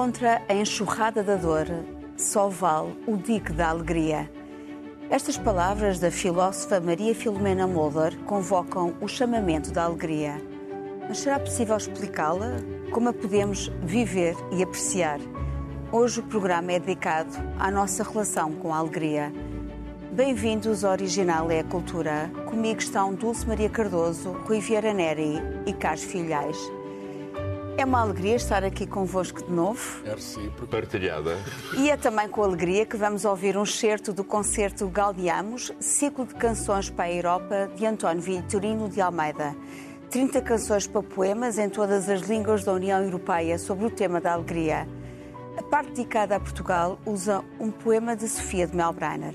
Contra a enxurrada da dor, só vale o dique da alegria. Estas palavras da filósofa Maria Filomena Mulder convocam o chamamento da alegria. Mas será possível explicá-la? Como a podemos viver e apreciar? Hoje o programa é dedicado à nossa relação com a alegria. Bem-vindos ao Original é a Cultura. Comigo estão Dulce Maria Cardoso, Rui Vieira Neri e Carlos Filhais. É uma alegria estar aqui convosco de novo. É recíproco. Partilhada. E é também com alegria que vamos ouvir um excerto do concerto Gaudiamos, ciclo de canções para a Europa, de António Vitorino de Almeida. 30 canções para poemas em todas as línguas da União Europeia sobre o tema da alegria. A parte dedicada a Portugal usa um poema de Sofia de Melbrenner.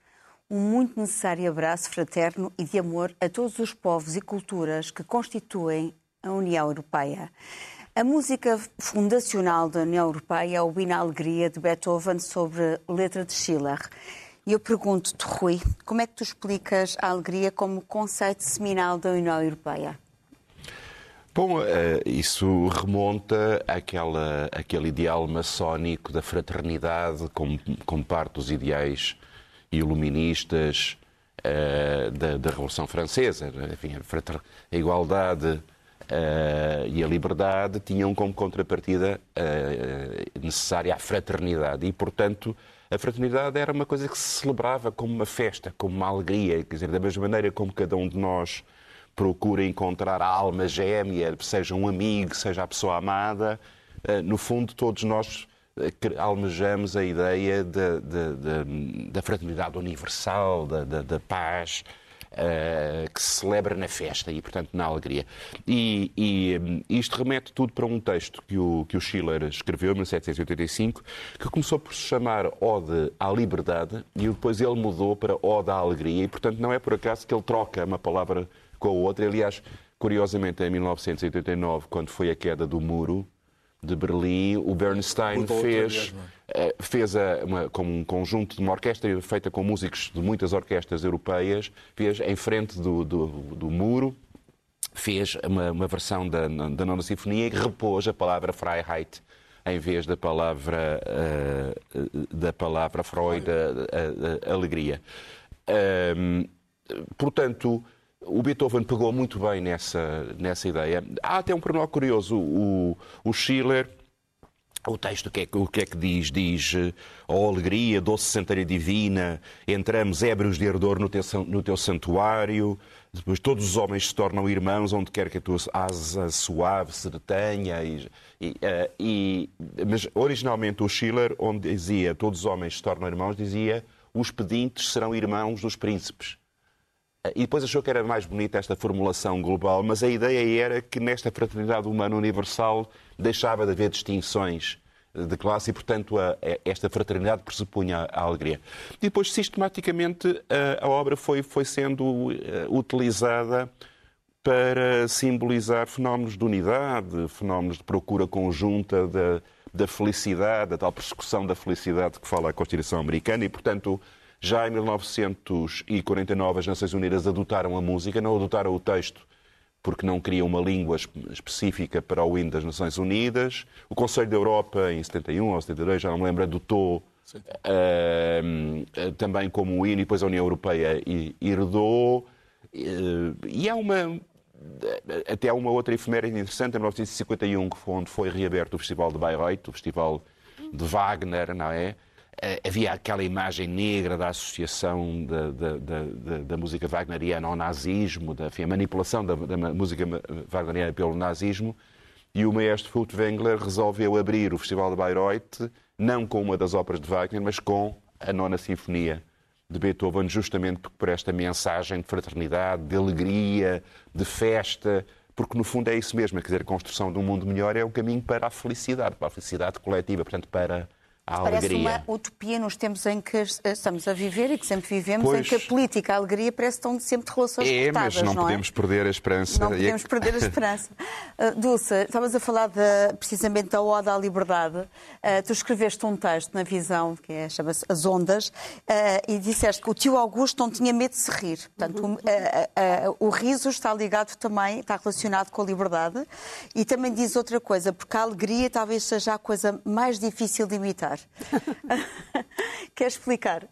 um muito necessário abraço fraterno e de amor a todos os povos e culturas que constituem a União Europeia. A música fundacional da União Europeia é o Hino Alegria de Beethoven sobre letra de Schiller. E eu pergunto-te, Rui, como é que tu explicas a alegria como conceito seminal da União Europeia? Bom, eh, isso remonta àquela, àquele ideal maçónico da fraternidade como, como parte dos ideais iluministas uh, da, da, Revolução Francesa. Enfim, a, igualdade uh, e a liberdade tinham como contrapartida uh, necessária a fraternidade. E, portanto, a fraternidade era uma coisa que se celebrava como uma festa, como uma alegria. Quer dizer, da mesma maneira como cada um de nós procura encontrar a alma gêmea, seja um amigo, seja a pessoa amada, no fundo, todos nós almejamos a ideia da, da, da, da fraternidade universal, da, paz, uh, que se celebra na festa e, portanto, na alegria. E, e um, isto remete tudo para um texto que o, que o Schiller escreveu em 1785, que começou por se chamar Ode à Liberdade e depois ele mudou para Ode à Alegria e, portanto, não é por acaso que ele troca uma palavra com a outra. Aliás, curiosamente, em 1989, quando foi a queda do muro, de Berlim, o Bernstein fez, eh, fez a, uma, como um conjunto de uma orquestra feita com músicos de muitas orquestras europeias, fez em frente do, do, do muro, fez uma, uma versão da, da nona sinfonia e repôs a palavra Freiheit em vez da palavra uh, da palavra Freud, a, a, a alegria. Um, portanto, o Beethoven pegou muito bem nessa, nessa ideia. Há até um pormenor curioso. O, o Schiller, o texto, o que, é, o que é que diz? Diz, ó oh, alegria, doce santária divina, entramos ébrios de ardor no teu, no teu santuário, depois todos os homens se tornam irmãos, onde quer que a tua asa suave se detenha. E, e, uh, e, mas originalmente o Schiller, onde dizia todos os homens se tornam irmãos, dizia os pedintes serão irmãos dos príncipes. E depois achou que era mais bonita esta formulação global, mas a ideia era que nesta fraternidade humana universal deixava de haver distinções de classe e, portanto, a, a, esta fraternidade pressupunha a, a, alegria. E depois, sistematicamente, a, obra foi, foi sendo uh, utilizada para simbolizar fenómenos de unidade, fenómenos de procura conjunta da, da felicidade, da tal persecução da felicidade que fala a Constituição Americana e, portanto, já em 1949, as Nações Unidas adotaram a música, não adotaram o texto, porque não queriam uma língua específica para o hino das Nações Unidas. O Conselho da Europa, em 71 ou 72, já não me lembro, adotou uh, também como o hino, e depois a União Europeia herdou. Uh, e há uma. Até há uma outra efeméride interessante, em 1951, onde foi reaberto o Festival de Bayreuth, o Festival de Wagner, não é? Eh, havia aquela imagem negra da associação da, da, da, da música wagneriana ao nazismo, da enfim, a manipulação da, música wagneriana pelo nazismo, e o maestro Furtwängler resolveu abrir o Festival de Bayreuth não com uma das óperas de Wagner, mas com a Nona Sinfonia de Beethoven, justamente por esta mensagem de fraternidade, de alegria, de festa, porque no fundo é isso mesmo, quer dizer, a construção de um mundo melhor é o caminho para a felicidade, para a felicidade coletiva, portanto, para a Parece alegria. uma utopia nos tempos em que estamos a viver e que sempre vivemos, pois, em que a política e a alegria parecem estão sempre de relações é, cortadas, mas não, não é? podemos é? perder a esperança. Não podemos perder a esperança. Uh, Dulce, estavas a falar de, precisamente da Oda à Liberdade. Uh, tu escreveste um texto na Visão, que é, chama-se As Ondas, uh, e disseste que o tio Augusto não tinha medo de se rir. Portanto, uhum. o, o riso está ligado também, está relacionado com a liberdade. E também diz outra coisa, porque a alegria talvez seja a coisa mais difícil de imitar. Quer explicar?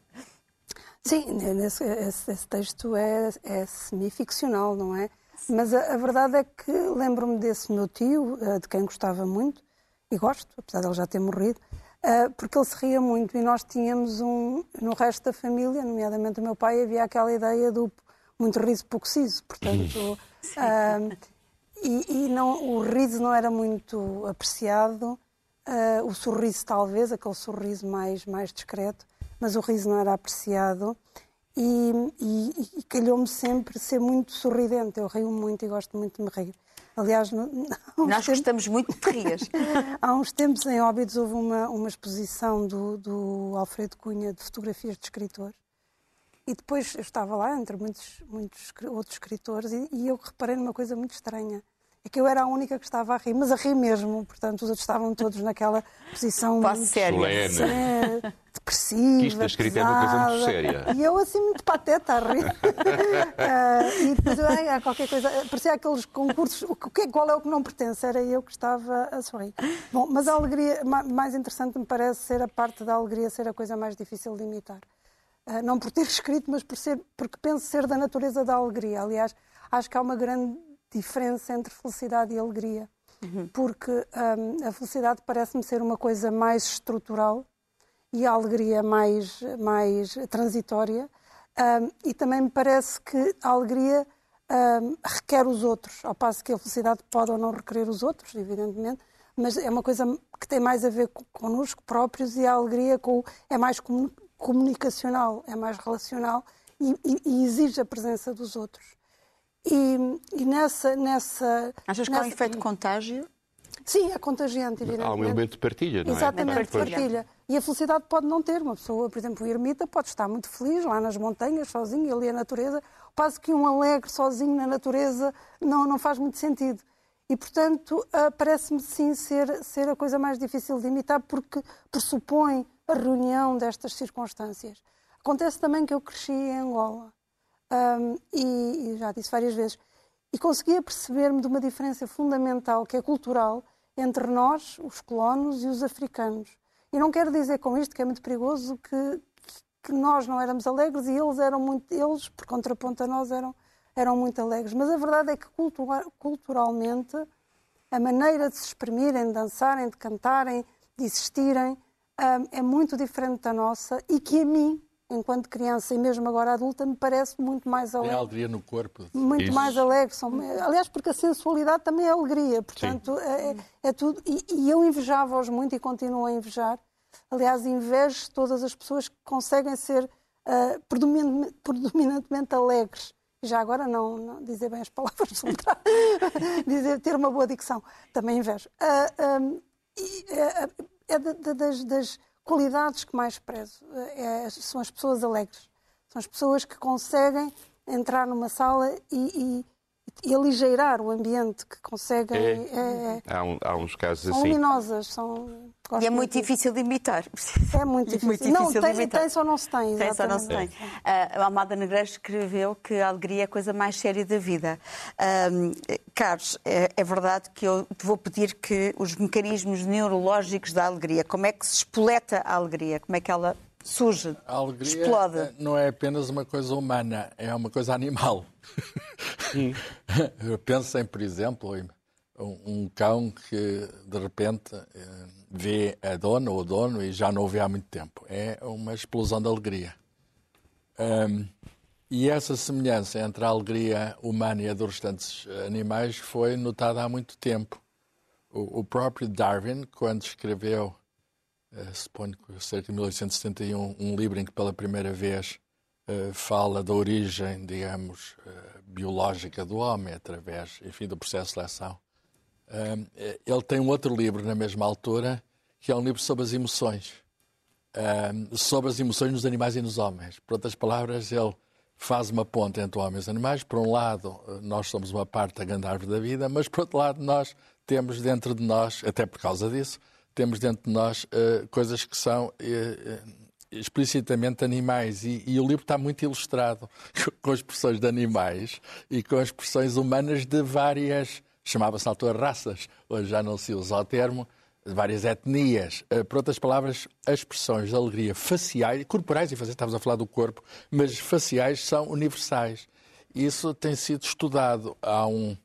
Sim, nesse, esse, esse, texto é, é semi-ficcional, não é? Mas a, a, verdade é que lembro-me desse meu tio, eh, de quem gostava muito, e gosto, apesar de ele já ter morrido, eh, porque ele se ria muito e nós tínhamos um, no resto da família, nomeadamente o meu pai, havia aquela ideia do muito riso, pouco siso, portanto... Uh, e, e não, o riso não era muito apreciado Uh, o sorriso, talvez, aquele sorriso mais, mais discreto, mas o riso não era apreciado. E, e, e calhou-me sempre ser muito sorridente. Eu rio muito e gosto muito de me rir. Aliás, no, nós tempos... gostamos muito de rias. há uns tempos em Óbidos houve uma, uma exposição do, do Alfredo Cunha de fotografias de escritores. E depois eu estava lá, entre muitos, muitos outros escritores, e, e eu reparei numa coisa muito estranha é que eu era a única que estava a rir, mas a rir mesmo. Portanto, os outros estavam todos naquela posição Quase séria. É, depressiva. Que isto escrito é uma coisa muito séria. E eu assim muito pateta a rir. uh, e depois ah, qualquer coisa. Parecia aqueles concursos. O que, qual é o que não pertence? Era eu que estava a sorrir. Bom, mas a alegria, mais interessante me parece ser a parte da alegria ser a coisa mais difícil de imitar. Uh, não por ter escrito, mas por ser, porque penso ser da natureza da alegria. Aliás, acho que há uma grande diferença entre felicidade e alegria. Uhum. Porque um, a felicidade parece-me ser uma coisa mais estrutural e a alegria mais, mais transitória. Um, e também me parece que a alegria um, requer os outros, ao passo que a felicidade pode ou não requerer os outros, evidentemente, mas é uma coisa que tem mais a ver connosco próprios e a alegria com, é mais comunicacional, é mais relacional e, e, e exige a presença dos outros. E, e nessa, nessa. Achas que há um efeito de contágio? Sim, é contagiante, evidentemente. Há um elemento de partilha, não é? Exatamente, partilha. partilha. E a felicidade pode não ter. Uma pessoa, por exemplo, o ermita pode estar muito feliz lá nas montanhas, sozinho, ali a natureza. Quase que um alegre sozinho na natureza não, não faz muito sentido. E, portanto, uh, parece-me sim ser, ser a coisa mais difícil de imitar, porque pressupõe a reunião destas circunstâncias. Acontece também que eu cresci em Angola. Um, e, e já disse várias vezes. E conseguia perceber-me de uma diferença fundamental, que é cultural, entre nós, os colonos, e os africanos. E não quero dizer com isto que é muito perigoso que, que nós não éramos alegres e eles eram muito, eles, por contraponto a nós, eram, eram muito alegres. Mas a verdade é que cultura, culturalmente a maneira de se exprimirem, de dançarem, de cantarem, de existirem, é muito diferente da nossa e que a mim, enquanto criança e mesmo agora adulta, me parece muito mais alegre. Tem alegria no corpo. Muito Isso. mais alegre. São, aliás, porque a sensualidade também é alegria. Portanto, é, é, é, tudo. E, e eu invejava-os muito e continuo a invejar. Aliás, invejo todas as pessoas que conseguem ser uh, predominantemente, predominantemente alegres. Já agora não, não, dizer bem as palavras, dizer, ter uma boa dicção, também invejo. Uh, um, e, uh, é de, de, das, das, qualidades que mais prezo. É, são as pessoas alegres. São as pessoas que conseguem entrar numa sala e, e, aligeirar o ambiente, que conseguem. É. É, é. há, um, há, uns casos são assim. São luminosas, são e é muito difícil de imitar. É muito difícil. Muito difícil não, tem, de imitar. tem só não se tem. Tem só não se tem. Uh, a Almada Negreiros escreveu que a alegria é a coisa mais séria da vida. Uh, Carlos, é, é, verdade que eu te vou pedir que os mecanismos neurológicos da alegria, como é que se espoleta a alegria? Como é que ela surge, a alegria explode? não é apenas uma coisa humana, é uma coisa animal. Pensem, por exemplo, em um cão que de repente eh, vê a dona ou o dono e já não o vê há muito tempo. É uma explosão de alegria. Um, e essa semelhança entre a alegria humana e a dos restantes animais foi notada há muito tempo. O, o próprio Darwin, quando escreveu, uh, suponho que cerca de 1871, um livro em que pela primeira vez uh, fala da origem, digamos, uh, biológica do homem, através, enfim, do processo de seleção, ele tem um outro livro na mesma altura, que é um livro sobre as emoções. sobre as emoções nos animais e nos homens. Por outras palavras, ele faz uma ponte entre homens e animais. Por um lado, nós somos uma parte da grande árvore da vida, mas por outro lado, nós temos dentro de nós, até por causa disso, temos dentro de nós uh, coisas que são uh, explicitamente animais. E, e, o livro está muito ilustrado com expressões de animais e com expressões humanas de várias chamava-se na altura raças, hoje já não se usa o termo, de várias etnias. Por outras palavras, as expressões de alegria faciais, corporais, e estávamos a falar do corpo, mas faciais são universais. Isso tem sido estudado. Há um,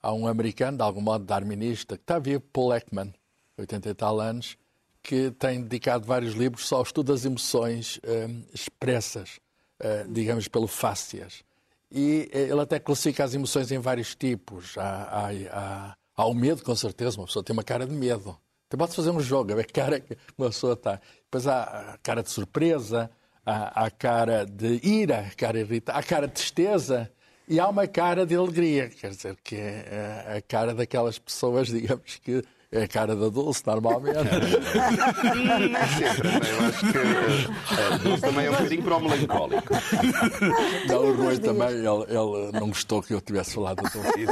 há um americano, de algum modo darwinista, que está vivo, Paul Ekman, 80 e tal anos, que tem dedicado vários livros só ao estudo das emoções um, eh, expressas, uh, digamos, pelo fácias. E eh, ele até classifica as emoções em vários tipos. Há, há, há, há o medo, com certeza, uma pessoa tem uma cara de medo. Então pode fazer um jogo, é a cara que uma pessoa está. Depois há a cara de surpresa, há a cara de ira, a cara irritada, há a cara de tristeza e há uma cara de alegria, quer dizer, que é a cara daquelas pessoas, digamos, que é a cara da Dulce, normalmente. Sempre, eu acho que a Dulce também é um bocadinho para o melancólico. Não, o Rui também, ele, ele, não gostou que eu tivesse falado da Dulce.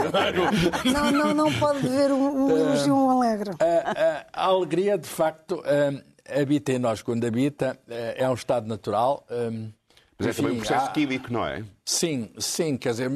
Não, não, não pode ver um, um elogio um alegre. A, a, a, alegria, de facto, habita em nós. Quando habita, é um estado natural. Mas é também um processo há... químico, não é? Sim, sim, quer dizer,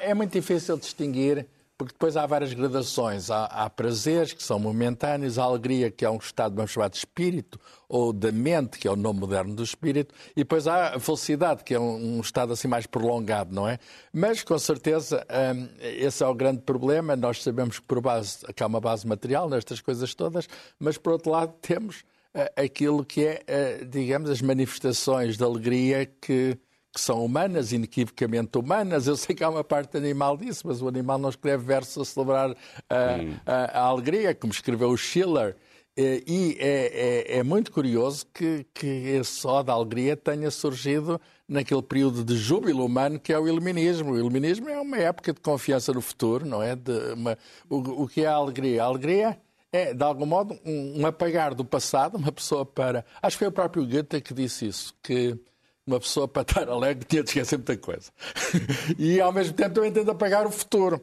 é muito difícil distinguir porque depois há várias gradações. Há, há, prazeres que são momentâneos, há alegria, que é um estado, vamos chamar de espírito, ou da mente, que é o nome moderno do espírito, e depois há a felicidade, que é um, um estado assim mais prolongado, não é? Mas, com certeza, um, esse é o grande problema. Nós sabemos que, por base, que há uma base material nestas coisas todas, mas, por outro lado, temos uh, aquilo que é, uh, digamos, as manifestações de alegria que que são humanas, inequivocamente humanas. Eu sei que há uma parte animal disso, mas o animal não escreve versos a celebrar a, a, a alegria, como escreveu o Schiller. E é, é, é, muito curioso que, que esse ó da alegria tenha surgido naquele período de júbilo humano que é o iluminismo. O iluminismo é uma época de confiança no futuro, não é? Uma, o, o que é a alegria? A alegria é, de algum modo, um, um, apagar do passado, uma pessoa para. Acho que foi o próprio Goethe que disse isso, que uma pessoa para estar alegre tinha de esquecer muita coisa. e ao mesmo tempo também de apagar o futuro.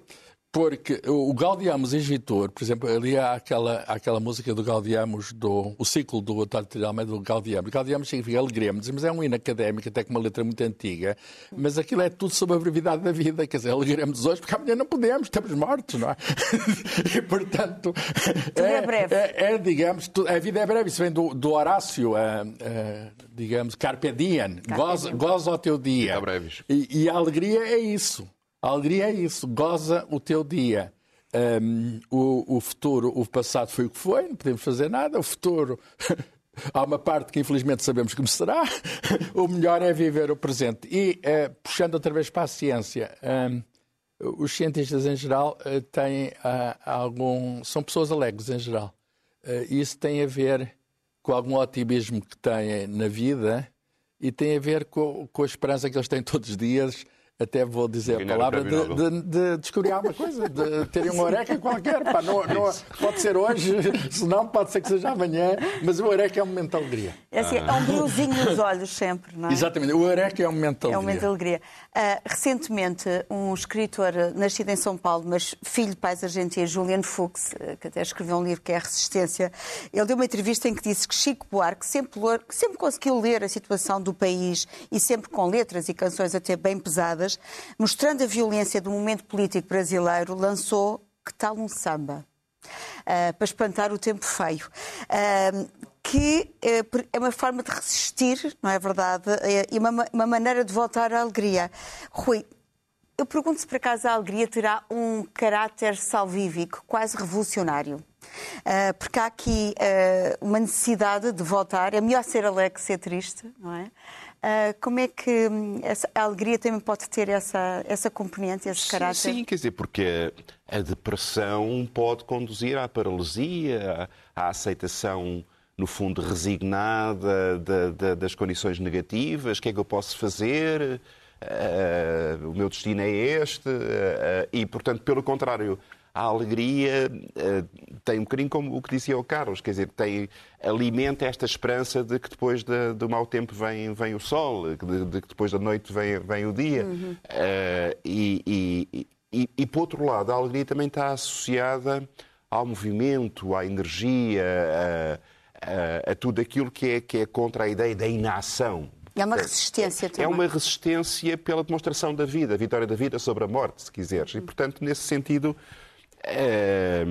Porque o Gaudiamus Egitor, por exemplo, ali há aquela, aquela música do Gaudiamus, do, o ciclo do Otávio de Almeida do Gaudiamus. Gaudiamus significa alegria, mas é um hino académico, até com uma letra muito antiga, mas aquilo é tudo sobre a brevidade da vida, quer dizer, alegremos hoje, porque amanhã não podemos, estamos mortos, não é? e, portanto, tudo é, é breve. É, é, digamos, a vida é breve, isso vem do, do Horácio, é, é, digamos, Carpe diem, goza, goza o teu dia. E, e a alegria é isso. Alegria é isso, goza o teu dia. Um, o, o, futuro, o passado foi o que foi, não podemos fazer nada. O futuro, há uma parte que infelizmente sabemos como será. o melhor é viver o presente. E, uh, puxando outra vez para a ciência, um, os cientistas em geral uh, têm uh, algum. são pessoas alegres em geral. isso tem a ver com algum otimismo que têm na vida e tem a ver com, com a esperança que eles têm todos os dias até vou dizer a palavra, de, de, de, descobrir alguma coisa, de terem uma oreca qualquer. Pá, não, não, pode ser hoje, se não, pode ser que seja amanhã, mas o oreca é um momento de alegria. É, assim, é um brilhozinho nos olhos sempre, não é? Exatamente, o oreca é um momento de alegria. É um momento de alegria. Uh, recentemente, um escritor nascido em São Paulo, mas filho de pais argentinos, Julian Fuchs, ah, que até escreveu um livro que é a Resistência, ele deu uma entrevista em que disse que Chico Buarque sempre, sempre conseguiu ler a situação do país e sempre com letras e canções até bem pesadas mostrando a violência do momento político brasileiro, lançou Que tal um samba? Uh, para espantar o tempo feio. Uh, que uh, é uma forma de resistir, não é verdade? E uma, uma maneira de voltar à alegria. Rui, eu pergunto se por acaso a alegria terá um caráter salvífico, quase revolucionário. Uh, porque há aqui uh, uma necessidade de voltar. É melhor ser alegre que ser triste, não é? Uh, como é que hum, essa, a alegria também pode ter essa, essa componente, esse caráter? Sim, sim, quer dizer, porque a depressão pode conduzir à paralisia, à, à aceitação, no fundo, resignada de, de, das condições negativas. O que é que eu posso fazer? Uh, o meu destino é este. Uh, e, portanto, pelo contrário, a alegria uh, tem um bocadinho como o que dizia o Carlos, quer dizer, tem, alimenta esta esperança de que depois de, do mau tempo vem, vem o sol, de, de que depois da noite vem, vem o dia. Uhum. Uh, e, e, e, e, por outro lado, a alegria também está associada ao movimento, à energia, a, a, a tudo aquilo que é, que é contra a ideia da inação. É uma resistência também. É uma resistência pela demonstração da vida, a vitória da vida sobre a morte, se quiseres. E, portanto, nesse sentido, é,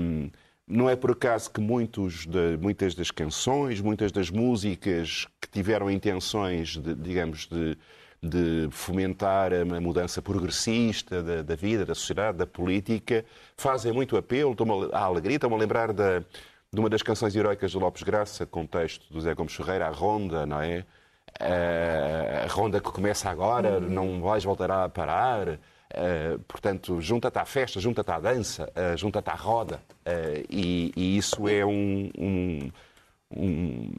não é por acaso que muitos de, muitas das canções, muitas das músicas que tiveram intenções, de, digamos, de, de fomentar a mudança progressista da, da, vida, da sociedade, da política, fazem muito apelo à alegria. Estão-me a lembrar da, de uma das canções heroicas de Lopes Graça, com texto do Zé Gomes Ferreira, a Ronda, não é? A ronda que começa agora, não vais voltar a parar. Uh, portanto, junta-te à festa, junta-te à dança, uh, junta-te à roda. Uh, e, e, isso é um. um, um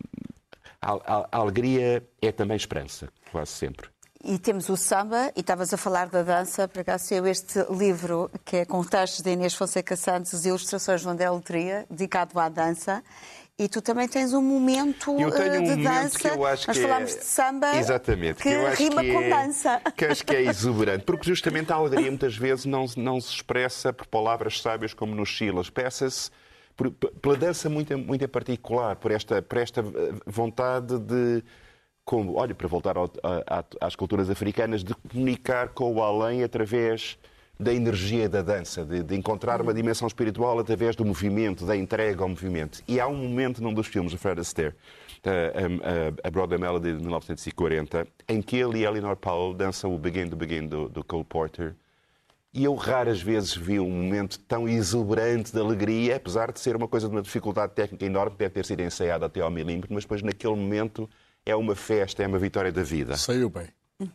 a, a, alegria é também esperança, quase sempre. E temos o samba, e estavas a falar da dança, para cá saiu este livro, que é com textos de Inês Fonseca Santos ilustrações de André Letria, dedicado à dança. E tu também tens um momento eu tenho eh, um de dança. Que eu acho Nós que falámos é... de samba Exatamente, que, que eu acho rima que com é... dança. Que acho que é exuberante, porque justamente a alegria muitas vezes não, não se expressa por palavras sábias como nos Chile, expressa-se pela dança muito, muito em particular, por esta, por esta eh, vontade de como, olha, para voltar ao, a, às culturas africanas, de comunicar com o além através da energia da dança, de, de, encontrar uma dimensão espiritual através do movimento, da entrega ao movimento. E há um momento num dos filmes do Fred Astaire, a, a, a Broadway Melody de 1940, em que ele e Eleanor Powell dançam o Begin to Begin do, do Cole Porter. E eu raras vezes vi um momento tão exuberante de alegria, apesar de ser uma coisa de uma dificuldade técnica enorme, que deve ter sido ensaiada até ao milímetro, mas depois naquele momento é uma festa, é uma vitória da vida. Saiu bem.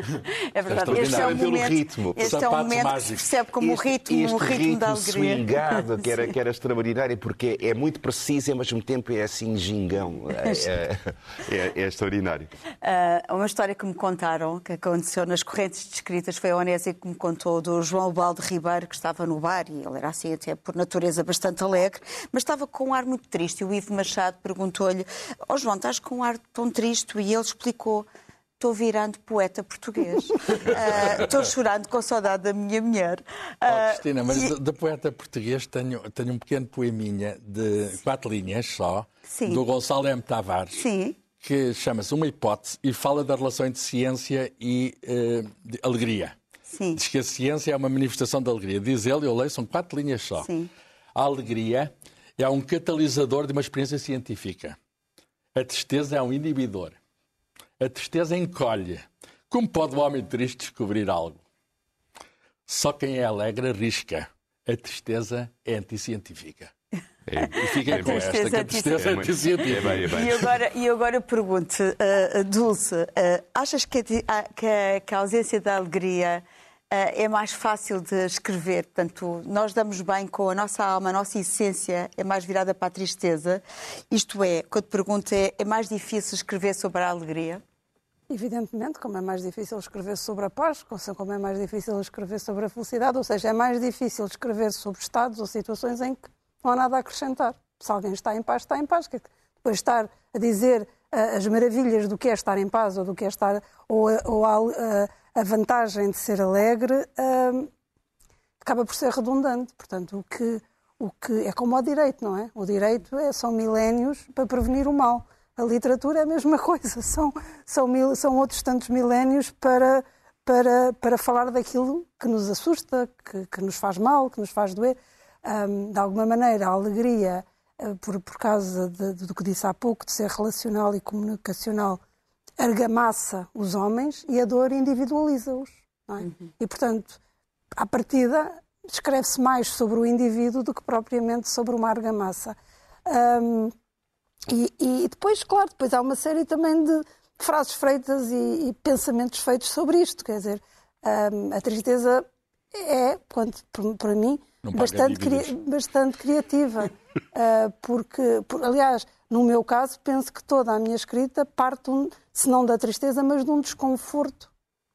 É verdade, este é o pelo momento, ritmo. este é Sapatos momento que se percebe como o Este- ritmo, este o ritmo, da alegria. swingado, que era, que era extraordinário, porque é muito preciso e ao mesmo tempo é assim gingão. É, é- é- é extraordinário. Ah, uma história que me contaram, que aconteceu nas correntes descritas, foi a Onésia que me contou do João Balde Ribeiro, que estava no bar, e ele era assim até por natureza bastante alegre, mas estava com um ar muito triste. E o Ivo Machado perguntou-lhe, ó João, estás com um ar tão triste? E ele explicou, estou virando poeta português. Ah, Estou chorando com saudade da minha mulher. Oh, Ah, Cristina, mas e- de, poeta português tenho, tenho um pequeno poeminha de quatro linhas só, Sim. do Gonçalo M. Tavares, Sim, que chama-se Uma Hipótese e fala da relação entre ciência e de alegria. sim. Diz que a ciência é uma manifestação da alegria. Diz ele, eu leio, são quatro linhas só. Sim. A alegria é um catalisador de uma experiência científica. A tristeza é um inibidor. A tristeza encolhe. Como pode o homem triste descobrir algo? Só quem é alegre arrisca. A tristeza é anticientífica. É, E fiquem com tristeza esta, que a é tristeza é É anticientífica. é bem. E agora, e agora pergunto, uh, Dulce, uh, achas que a, ti- a- que a- que a ausência da alegria uh, é mais fácil de escrever? Portanto, nós damos bem com a nossa alma, a nossa essência é mais virada para a tristeza. Isto é, quando pergunto, é, é mais difícil escrever sobre a alegria? Evidentemente, como é mais difícil escrever sobre a paz, como é mais difícil escrever sobre a felicidade, ou seja, é mais difícil escrever sobre estados ou situações em que não há nada a acrescentar. Se alguém está em paz, está em paz. Depois estar a dizer ah, as maravilhas do que é estar em paz ou do que é estar ou, a- ou a, a- a vantagem de ser alegre acaba por ser redundante. Portanto, o que, o que é como o direito, não é? O direito é, são milénios para prevenir o mal. A literatura é a mesma coisa, são, são, mil, são outros tantos milénios para, para, para falar daquilo que nos assusta, que, que nos faz mal, que nos faz doer. Ahm, de alguma maneira, a alegria, ah, por, por causa de- do que disse há pouco, de ser relacional e comunicacional, argamassa os homens e a dor individualiza-os. é? E, portanto, à partida, escreve-se mais sobre o indivíduo do que propriamente sobre uma argamassa. Ahm, e, e depois, claro, depois há uma série também de frases feitas e, e pensamentos feitos sobre isto. Quer dizer, ahm, a tristeza é, quanto, para mim, bastante, cri- bastante criativa. Ah, porque, por- aliás, no meu caso, penso que toda a minha escrita parte, um, se não da tristeza, mas de um desconforto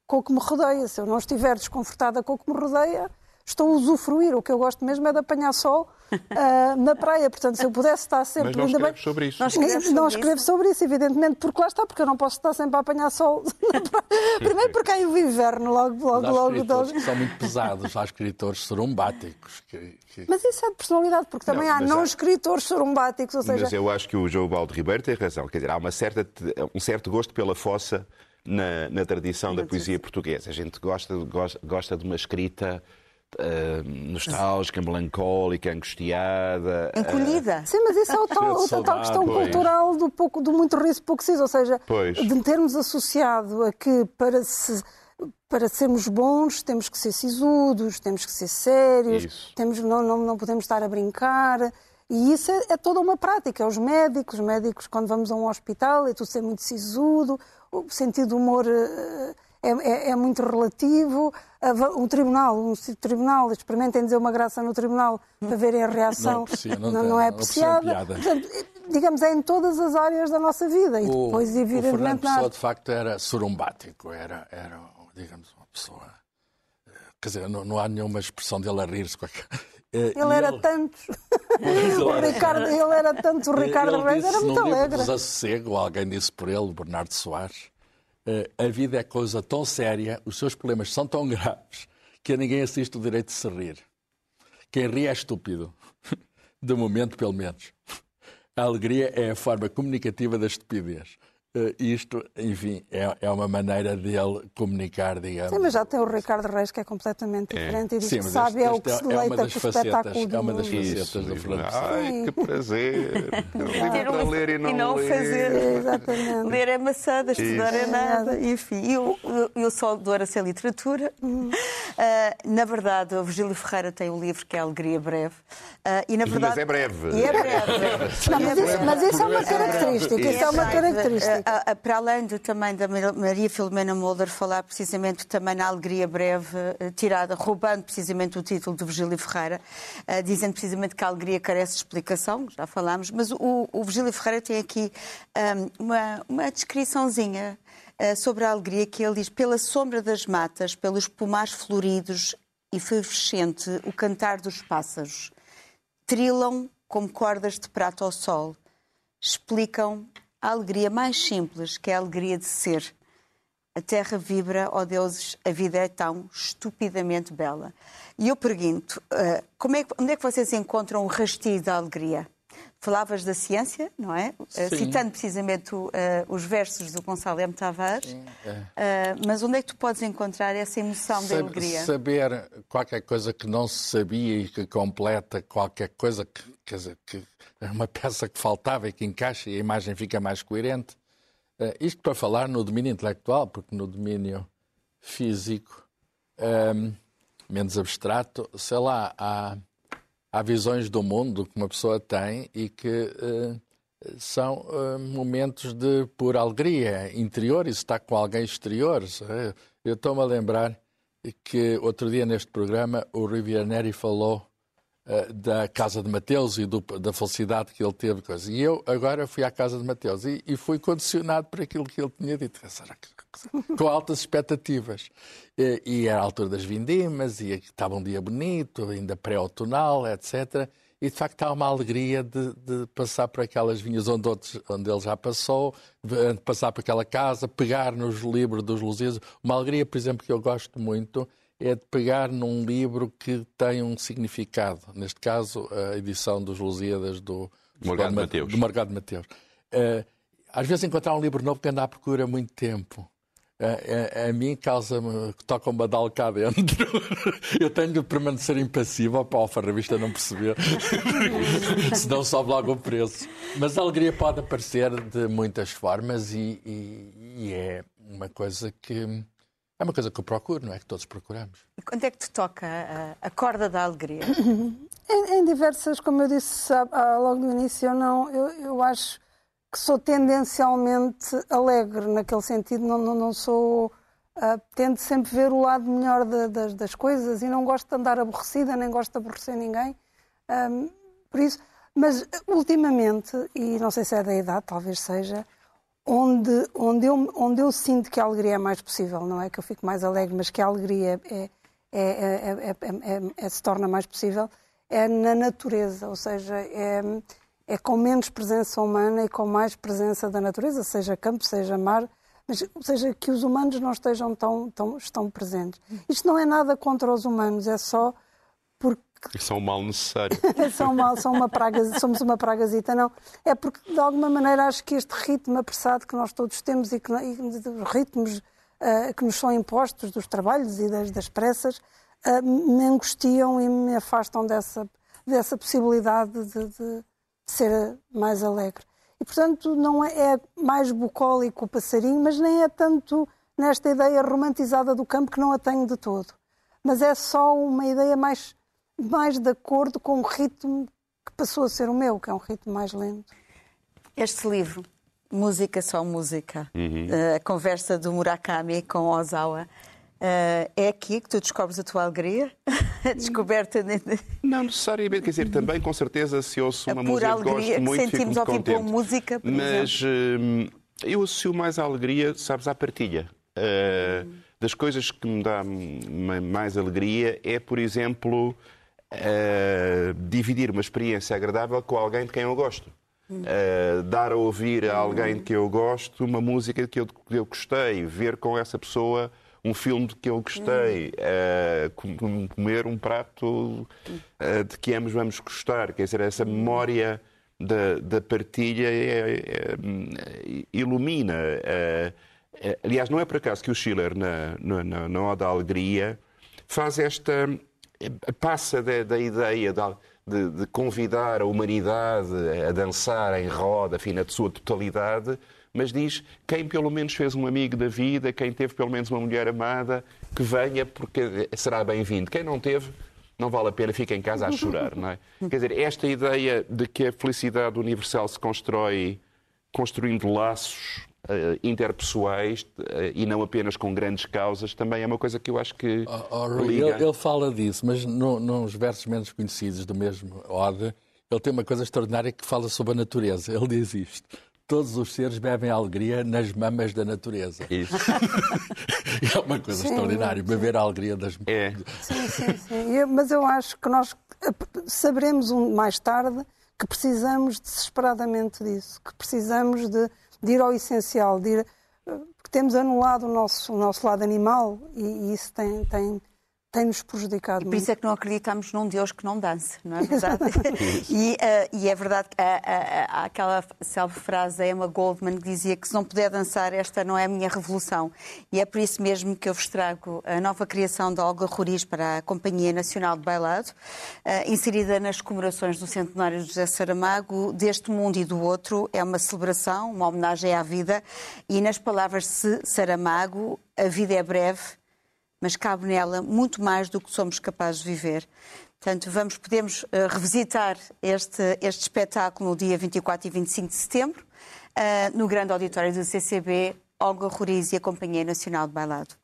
com o que me rodeia. Se eu não estiver desconfortada com o que me rodeia, estou a usufruir. O que eu gosto mesmo é de apanhar sol ah, na praia. Portanto, se eu pudesse estar sempre... Mas não ainda bem- escreves sobre isso. Nós escreves não sobre escrevo isso? sobre isso, evidentemente, porque lá está, porque eu não posso estar sempre a apanhar sol na praia. Primeiro porque aí o inverno, logo, Mas logo, há logo. escritores logo. que são muito pesados, há escritores sorumbáticos. Que, que... Mas isso é de personalidade, porque também Não, há não há- escritores sorumbáticos, ou seja, Mas eu acho que o João Baldo Ribeiro tem razão. Quer dizer, há uma certa, um certo gosto pela fossa na, na tradição da poesia portuguesa. A gente gosta, gosta, gosta de uma escrita ah, nostálgica, melancólica, angustiada. Encolhida. Sim, mas isso é o tal, outra tal questão pois. cultural do, pouco, do muito riso, pouco ciso. Ou seja, Pois. de termos associado a que para, se, para sermos bons temos que ser sisudos, temos que ser sérios, Isso. temos, não, não, não podemos estar a brincar. E isso é, é toda uma prática. Os médicos, os médicos, quando vamos a um hospital, é tudo ser muito sisudo, o sentido do humor eh, é, é- é muito relativo. Um tribunal, um tribunal, experimentem dizer uma graça no tribunal para verem a reação. Não é a apreciada. Portanto, digamos, é em todas as áreas da nossa vida. E O, depois, o Fernando evidentemente, na Pessoa, de facto, era sorumbático. Era, era digamos, uma pessoa... eh, Quer dizer, não, não há nenhuma expressão dele a rir-se. com aquela- Eh, Ele era tanto. o Ricardo, ele era tanto o Ricardo ele Reis, disse era muito no livro alegre. Desassossego, alguém disse por ele, Bernardo Soares, eh, a vida é coisa tão séria, os seus problemas são tão graves, que a ninguém assiste o direito de se rir. Quem ri é estúpido. De momento, pelo menos. A alegria é a forma comunicativa da estupidez. Eh, Isto, enfim, é, é uma maneira dele comunicar, digamos. Sim, mas já tem o Ricardo Reis que é completamente diferente e diz Sim, que sabe este- é o que se é deleita das com o facetas, espetáculo do é uma das facetas. Isso, do Fernando Ai, que prazer. Um livro para ler e não, e não ler. fazer. Exatamente. Ler é maçada, estudar é Isso. nada. Enfim, e o, e o Sol de Ouro a ser literatura. Uh, na verdade, o Virgílio Ferreira tem um livro que é Alegria Breve. Uh, e na verdade, mas é breve. E é breve. Não, mas, isso, mas isso é uma característica. Isso é uma característica. Uh, para além do, também da Maria Filomena Mulder falar precisamente também na Alegria Breve, tirada, roubando precisamente o título de Virgílio Ferreira, dizendo precisamente que a alegria carece de explicação, já falámos, mas o, o Virgílio Ferreira tem aqui um, uma, uma descriçãozinha uh, sobre a alegria que ele diz: pela sombra das matas, pelos pomares floridos e fervescente o cantar dos pássaros, trilam como cordas de prata ao sol, explicam a alegria mais simples, que é a alegria de ser. A terra vibra, ó oh deuses, a vida é tão estupidamente bela. E eu pergunto, uh, como é, onde é que vocês encontram o rastilho da alegria? Falavas da ciência, não é? Eh, Sim. Citando precisamente uh, os versos do Gonçalo M. Tavares. Sim, é. uh, mas onde é que tu podes encontrar essa emoção Sabe, da alegria? Saber qualquer coisa que não se sabia e que completa qualquer coisa que, quer dizer, que é uma peça que faltava e que encaixa e a imagem fica mais coerente. Uh, isto para falar no domínio intelectual, porque no domínio físico, um, menos abstrato, sei lá, há há visões do mundo que uma pessoa tem e que uh, são uh, momentos de pura alegria interior e está com alguém exterior. Eu estou-me a lembrar que outro dia neste programa o Rui Neri falou da casa de Mateus e do, da felicidade que ele teve. Coisa. E eu agora fui à casa de Mateus e, e fui condicionado por aquilo que ele tinha dito. Com altas expectativas. E, e era a altura das vindimas, e estava um dia bonito, ainda pré-outonal, etc. E de facto estava uma alegria de, de, passar por aquelas vinhas onde, outros, onde ele já passou, de passar por aquela casa, pegar nos livros dos Lusíadas. Uma alegria, por exemplo, que eu gosto muito é de pegar num livro que tem um significado. Neste caso, a edição dos Lusíadas do, do Morgado Mateus. Do Morgado Mateus. Uh, às vezes encontrar um livro novo que anda à procura muito tempo a, a, a mim causa-me que toca um badal cá dentro. Eu tenho de permanecer impassível para o alfarrabista não perceber, senão sobe logo o preço. Mas a alegria pode aparecer de muitas formas e, e, e, é uma coisa que. É uma coisa que eu procuro, não é? Que todos procuramos. E quando é que te toca a, a corda da alegria? em, em, diversas, como eu disse logo no início, eu, não, eu, eu acho que sou tendencialmente alegre, naquele sentido, não, não, não sou. Uh, tento sempre ver o lado melhor de, das, das, coisas e não gosto de andar aborrecida, nem gosto de aborrecer ninguém. Um, por isso, mas ultimamente, e não sei se é da idade, talvez seja, onde, onde, eu, onde eu sinto que a alegria é mais possível, não é? Que eu fico mais alegre, mas que a alegria é, é, é, é se torna mais possível, é na natureza, ou seja, é é com menos presença humana e com mais presença da natureza, seja campo, seja mar, mas seja que os humanos não estejam tão, tão estão presentes. Isto não é nada contra os humanos, é só porque são um mal necessário. são, mal, são uma praga, somos uma pragasita, não. É porque, de alguma maneira, acho que este ritmo apressado que nós todos temos e que e os ritmos uh, que nos são impostos dos trabalhos e das, das pressas uh, me angustiam e me afastam dessa, dessa possibilidade de, de ser mais alegre. E, portanto, não é, é mais bucólico o passarinho, mas nem é tanto nesta ideia romantizada do campo que não a tenho de todo. Mas é só uma ideia mais, mais de acordo com o ritmo que passou a ser o meu, que é um ritmo mais lento. Este livro, Música Só Música, uhum. Eh, a conversa do Murakami com Ozawa, Uh, é aqui que tu descobres a tua alegria? a descoberta de... Não necessariamente, quer dizer, também com certeza se ouço uma música que gosto muito, que sentimos fico muito música, por Mas uh, eu associo mais a alegria, sabes, à partilha. Uh, hum. Das coisas que me dá mais alegria é, por exemplo, dividir uma experiência agradável com alguém de quem eu gosto. Uh, dar a ouvir a alguém de que eu gosto uma música que eu, que eu gostei, ver com essa pessoa um filme de que eu gostei, uh, comer um prato uh, de que ambos vamos gostar. Quer dizer, essa memória da, da partilha é, é, ilumina. Uh, aliás, não é por acaso que o Schiller, na, na, na Oda Alegria, faz esta. Passa da, da ideia de, de, convidar a humanidade a dançar em roda, enfim, na sua totalidade, mas diz quem pelo menos fez um amigo da vida, quem teve pelo menos uma mulher amada, que venha porque será bem-vindo. Quem não teve, não vale a pena, fica em casa a chorar, não é? Quer dizer, esta ideia de que a felicidade universal se constrói construindo laços interpessoais uh, e não apenas com grandes causas, também é uma coisa que eu acho que. Oh, oh, Rui, ele, ele, fala disso, mas no, nos versos menos conhecidos do mesmo Ode, ele tem uma coisa extraordinária que fala sobre a natureza. Ele diz isto todos os seres bebem alegria nas mamas da natureza. Isso. é uma coisa sim, extraordinária, sim. beber a alegria das mamas. É. Sim, sim, sim. Mas eu acho que nós saberemos mais tarde que precisamos desesperadamente disso, que precisamos de, de ir ao essencial, de ir, que temos anulado o nosso, o nosso lado animal e, e isso tem, tem tem-nos prejudicado e por muito. isso é que não acreditamos num Deus que não dance, não é verdade? e, uh, e, é verdade que há, há, há aquela célebre frase da Emma Goldman que dizia que se não puder dançar, esta não é a minha revolução. E é por isso mesmo que eu vos trago a nova criação da Olga Roriz para a Companhia Nacional de Bailado, uh, inserida nas comemorações do centenário de José Saramago, deste mundo e do outro. É uma celebração, uma homenagem à vida. E nas palavras de Saramago, a vida é breve mas cabe nela muito mais do que somos capazes de viver. Portanto, vamos, podemos uh, revisitar este, este espetáculo no dia 24 e 25 de setembro, uh, no grande auditório do CCB, Olga Roriz e a Companhia Nacional de Bailado.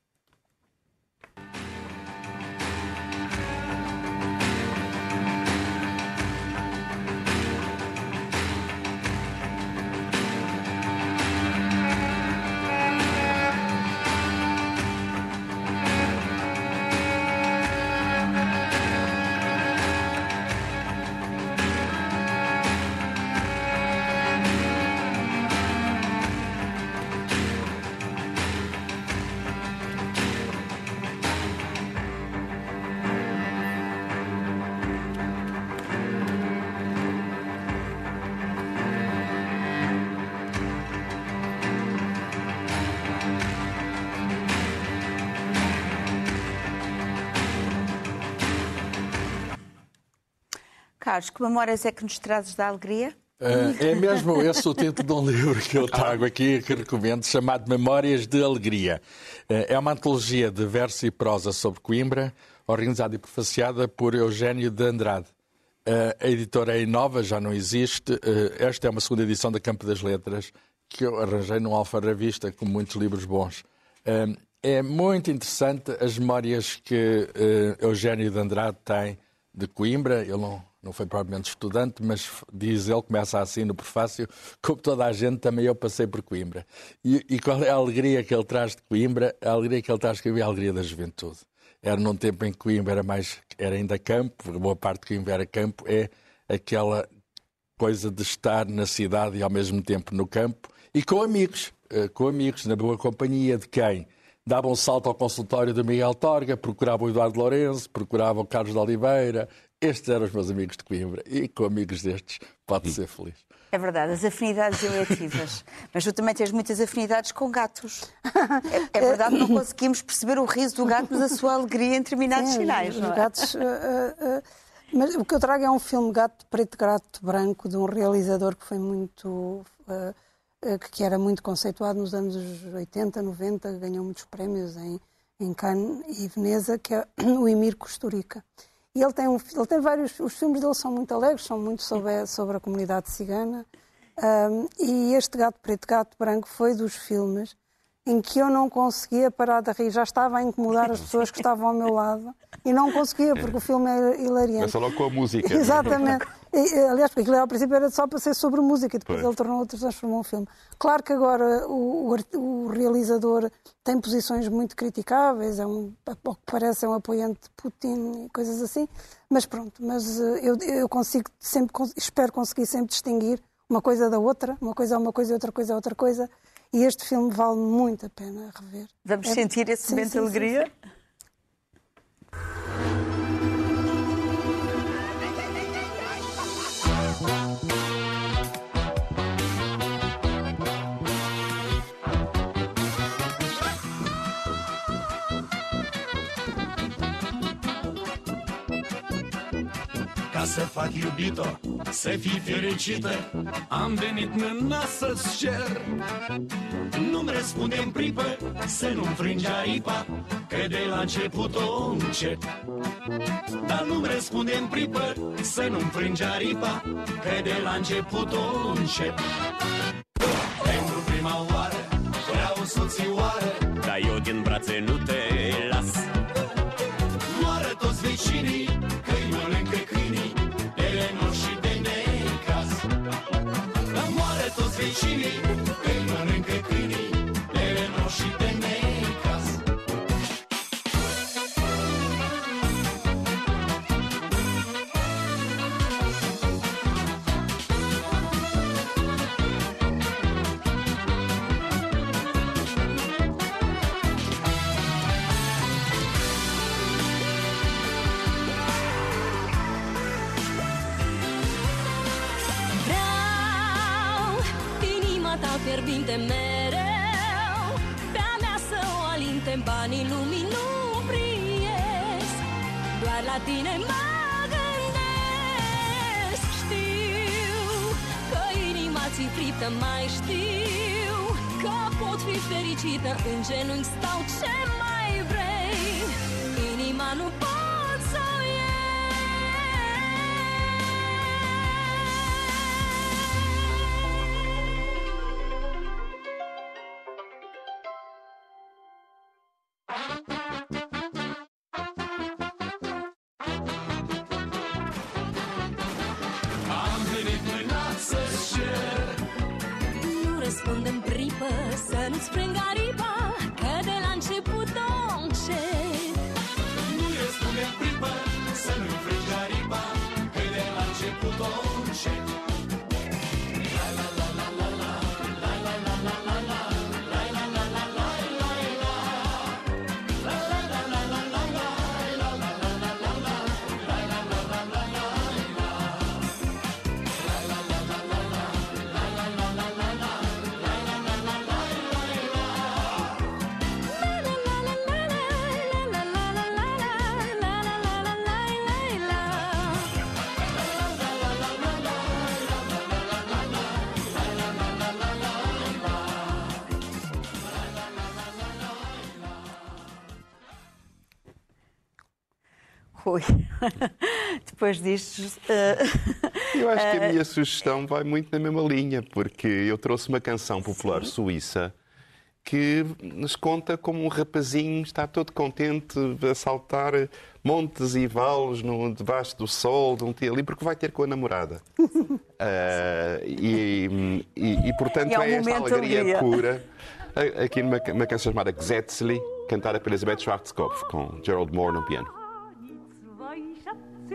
Carlos, que memórias é que nos trazes da alegria? É mesmo esse o título de um livro que eu trago aqui, que recomendo, chamado Memórias de Alegria. É uma antologia de verso e prosa sobre Coimbra, organizada e prefaciada por Eugênio de Andrade. A editora é nova, já não existe. Esta é uma segunda edição da Campo das Letras, que eu arranjei no Alfa Revista, com muitos livros bons. É muito interessante as memórias que Eugênio de Andrade tem de Coimbra. Ele não não foi propriamente estudante, mas diz ele, começa assim no prefácio, como toda a gente, também eu passei por Coimbra. E, e, qual é a alegria que ele traz de Coimbra? A alegria que ele traz de Coimbra é a alegria da juventude. Era num tempo em que Coimbra era mais, era ainda campo, boa parte de Coimbra era campo, é aquela coisa de estar na cidade e ao mesmo tempo no campo e com amigos, eh, com amigos, na boa companhia de quem? dava um salto ao consultório do Miguel Torga, procurava o Eduardo Lourenço, procurava o Carlos de Oliveira, estes eram os meus amigos de Coimbra e com amigos destes pode ser feliz. É verdade, as afinidades eletivas. Mas tu também tens muitas afinidades com gatos. É, é verdade, não conseguimos perceber o riso do gato, mas a sua alegria em determinados Sim, sinais. Os é? gatos. Uh, uh, mas o que eu trago é um filme gato preto, gato branco, de um realizador que foi muito. Uh, que era muito conceituado nos anos 80, 90, ganhou muitos prémios em, em Cannes e Veneza, que é o Emir Kusturica. E ele tem, um, ele tem vários. Os filmes dele são muito alegres, são muito sobre, sobre a comunidade cigana. Um, e este Gato Preto, Gato Branco foi dos filmes em que eu não conseguia parar de rir. Já estava a incomodar as pessoas que estavam ao meu lado e não conseguia, porque o filme é hilariante. Começa logo com a música. Exatamente. E, aliás, porque aquilo ao princípio era só para ser sobre música e depois pois. ele tornou transformou um filme. Claro que agora o, o, o, realizador tem posições muito criticáveis, é um, ao que parece é um apoiante de Putin e coisas assim, mas pronto, mas eh, eu, eu consigo sempre, espero conseguir sempre distinguir uma coisa da outra, uma coisa é uma coisa e outra coisa é outra coisa. E este filme vale muito a pena rever. Vamos é... sentir esse sim, momento sim, de alegria? Sim, să fac iubito Să fii fericită. Am venit mâna să-ți cer. Nu-mi răspunde în pripă Să nu frângi aripa Că de la început o încet. Dar nu-mi răspunde în pripă Să nu frângi aripa Că de la început o încet. Pentru prima oară Vreau o soțioară. Dar eu din brațe nu te las. Moară toți vecinii vicini ți friptă mai știu Că pot fi fericită. În genunchi stau ce Rui, depois disto. eh, Eu acho que a minha sugestão vai muito na mesma linha, porque eu trouxe uma canção popular suíça que nos conta como um rapazinho está todo contente a saltar montes e vales no, debaixo do sol de um dia ali, porque vai ter com a namorada. Ah, e, e- e, portanto E é é esta alegria alegria. pura. Aqui numa, uma canção chamada Gesetzli, cantada por Elizabeth Schwarzkopf, com Gerald Moore no piano.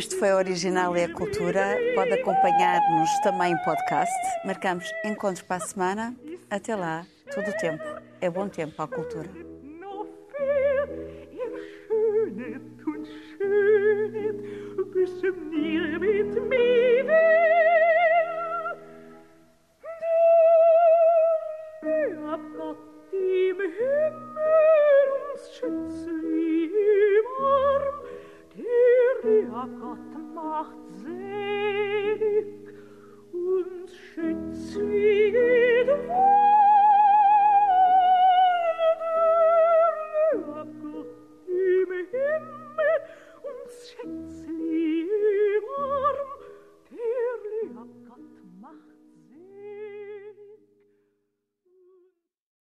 Este foi o Original e a Cultura. Pode acompanhar-nos também em podcast. Marcamos encontros para a semana. Até lá, todo o tempo. É bom tempo à cultura.